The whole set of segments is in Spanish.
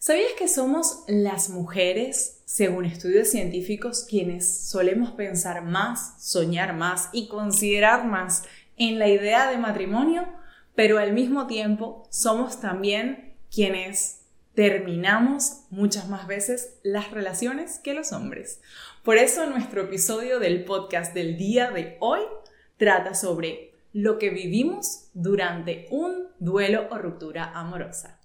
¿Sabías que somos las mujeres, según estudios científicos, quienes solemos pensar más, soñar más y considerar más en la idea de matrimonio, pero al mismo tiempo somos también quienes terminamos muchas más veces las relaciones que los hombres? Por eso nuestro episodio del podcast del día de hoy trata sobre lo que vivimos durante un duelo o ruptura amorosa.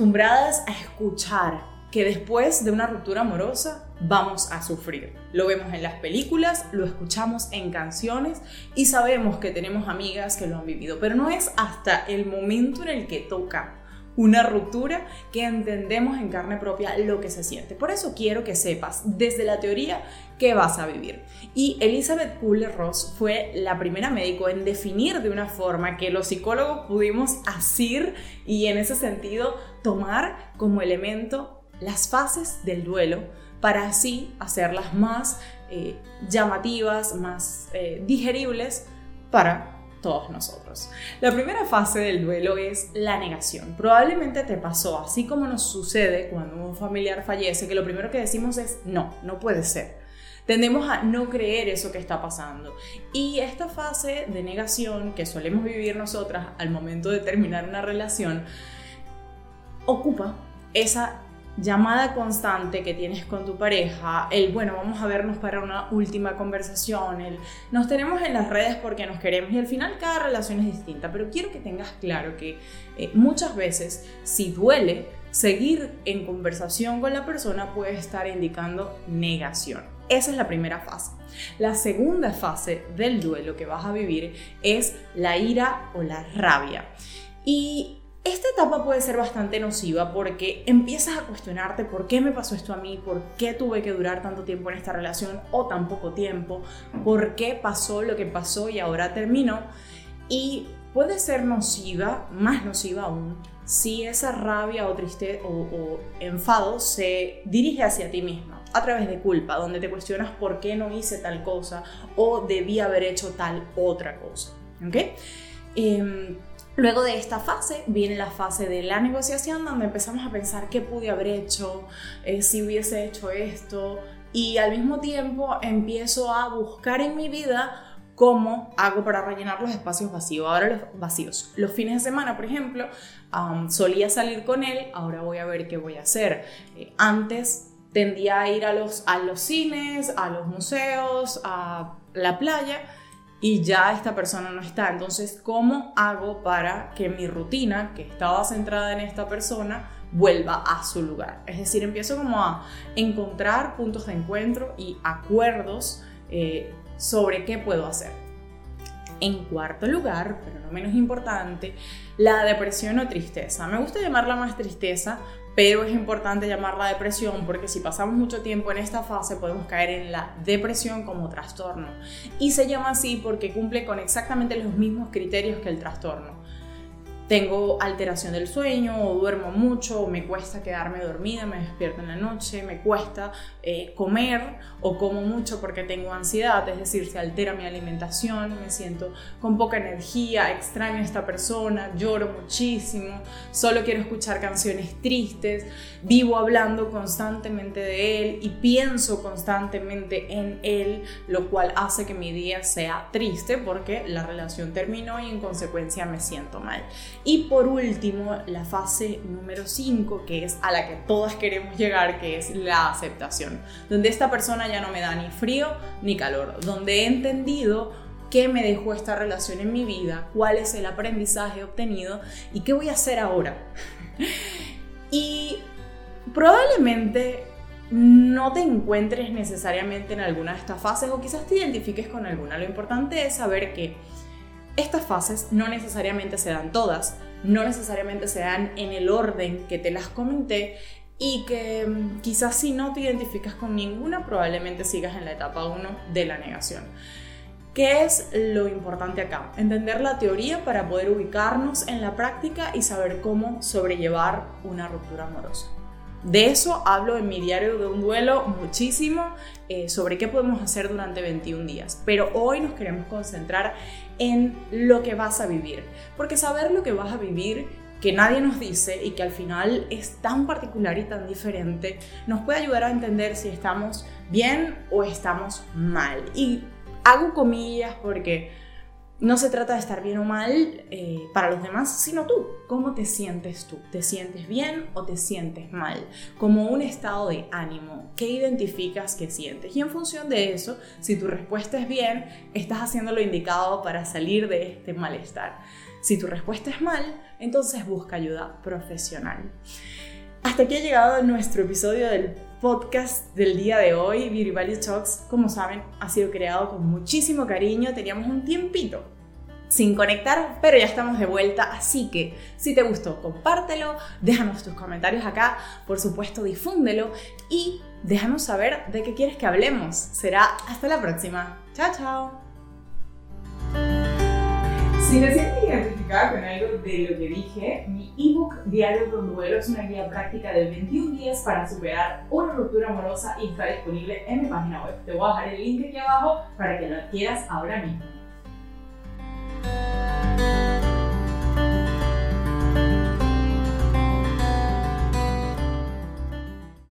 Acostumbradas a escuchar que después de una ruptura amorosa vamos a sufrir. Lo vemos en las películas, lo escuchamos en canciones y sabemos que tenemos amigas que lo han vivido, pero no es hasta el momento en el que toca una ruptura que entendemos en carne propia lo que se siente. Por eso quiero que sepas desde la teoría qué vas a vivir. Y Elizabeth Kubler-Ross fue la primera médico en definir de una forma que los psicólogos pudimos asir y en ese sentido tomar como elemento las fases del duelo para así hacerlas más eh, llamativas, más eh, digeribles para todos nosotros. La primera fase del duelo es la negación. Probablemente te pasó, así como nos sucede cuando un familiar fallece, que lo primero que decimos es no, no puede ser. Tendemos a no creer eso que está pasando. Y esta fase de negación que solemos vivir nosotras al momento de terminar una relación, ocupa esa llamada constante que tienes con tu pareja, el bueno, vamos a vernos para una última conversación, el nos tenemos en las redes porque nos queremos y al final cada relación es distinta, pero quiero que tengas claro que eh, muchas veces si duele, seguir en conversación con la persona puede estar indicando negación. Esa es la primera fase. La segunda fase del duelo que vas a vivir es la ira o la rabia. Y esta etapa puede ser bastante nociva porque empiezas a cuestionarte por qué me pasó esto a mí, por qué tuve que durar tanto tiempo en esta relación o tan poco tiempo, por qué pasó lo que pasó y ahora terminó. Y puede ser nociva, más nociva aún, si esa rabia o tristeza o, enfado se dirige hacia ti misma a través de culpa, donde te cuestionas por qué no hice tal cosa o debí haber hecho tal otra cosa. ¿Ok? Em, Luego de esta fase viene la fase de la negociación donde empezamos a pensar qué pude haber hecho, eh, si hubiese hecho esto y al mismo tiempo empiezo a buscar en mi vida cómo hago para rellenar los espacios vacíos. Ahora los vacíos. Los fines de semana, por ejemplo, solía salir con él, ahora voy a ver qué voy a hacer. Eh, antes tendía a ir a los, a los cines, a los museos, a la playa y ya esta persona no está. Entonces, ¿cómo hago para que mi rutina, que estaba centrada en esta persona, vuelva a su lugar? Es decir, empiezo como a encontrar puntos de encuentro y acuerdos eh, sobre qué puedo hacer. En cuarto lugar, pero no menos importante, la depresión o tristeza. Me gusta llamarla más tristeza pero es importante llamarla depresión porque si pasamos mucho tiempo en esta fase podemos caer en la depresión como trastorno. Y se llama así porque cumple con exactamente los mismos criterios que el trastorno tengo alteración del sueño o duermo mucho o me cuesta quedarme dormida, me despierto en la noche, me cuesta eh, comer o como mucho porque tengo ansiedad, es decir, se altera mi alimentación, me siento con poca energía, extraño a esta persona, lloro muchísimo, solo quiero escuchar canciones tristes, vivo hablando constantemente de él y pienso constantemente en él, lo cual hace que mi día sea triste porque la relación terminó y en consecuencia me siento mal. Y por último, la fase número 5, que es a la que todas queremos llegar, que es la aceptación, donde esta persona ya no me da ni frío ni calor, donde he entendido qué me dejó esta relación en mi vida, cuál es el aprendizaje obtenido y qué voy a hacer ahora. y probablemente no te encuentres necesariamente en alguna de estas fases o quizás te identifiques con alguna. Lo importante es saber que estas fases no necesariamente se dan todas, no necesariamente se dan en el orden que te las comenté y que mm, quizás si no te identificas con ninguna, probablemente sigas en la etapa 1 de la negación. ¿Qué es lo importante acá? Entender la teoría para poder ubicarnos en la práctica y saber cómo sobrellevar una ruptura amorosa. De eso hablo en mi diario de un duelo muchísimo eh, sobre qué podemos hacer durante 21 días. Pero hoy nos queremos concentrar en lo que vas a vivir. Porque saber lo que vas a vivir que nadie nos dice y que al final es tan particular y tan diferente, nos puede ayudar a entender si estamos bien o estamos mal. Y hago comillas porque no se trata de estar bien o mal eh, para los demás, sino tú. ¿Cómo te sientes tú? ¿Te sientes bien o te sientes mal? Como un estado de ánimo. ¿Qué identificas que sientes? Y en función de eso, si tu respuesta es bien, estás haciendo lo indicado para salir de este malestar. Si tu respuesta es mal, entonces busca ayuda profesional. Hasta aquí ha llegado nuestro episodio del podcast del día de hoy, Beauty Value Talks, como saben, ha sido creado con muchísimo cariño. Teníamos un tiempito sin conectar, pero ya estamos de vuelta, así que si te gustó, compártelo, déjanos tus comentarios acá, por supuesto difúndelo y déjanos saber de qué quieres que hablemos. Será hasta la próxima. Chao, chao. Con algo de lo que dije, mi ebook Diario con Duelo es una guía práctica de 21 días para superar una ruptura amorosa y está disponible en mi página web. Te voy a dejar el link aquí abajo para que lo adquieras ahora mismo.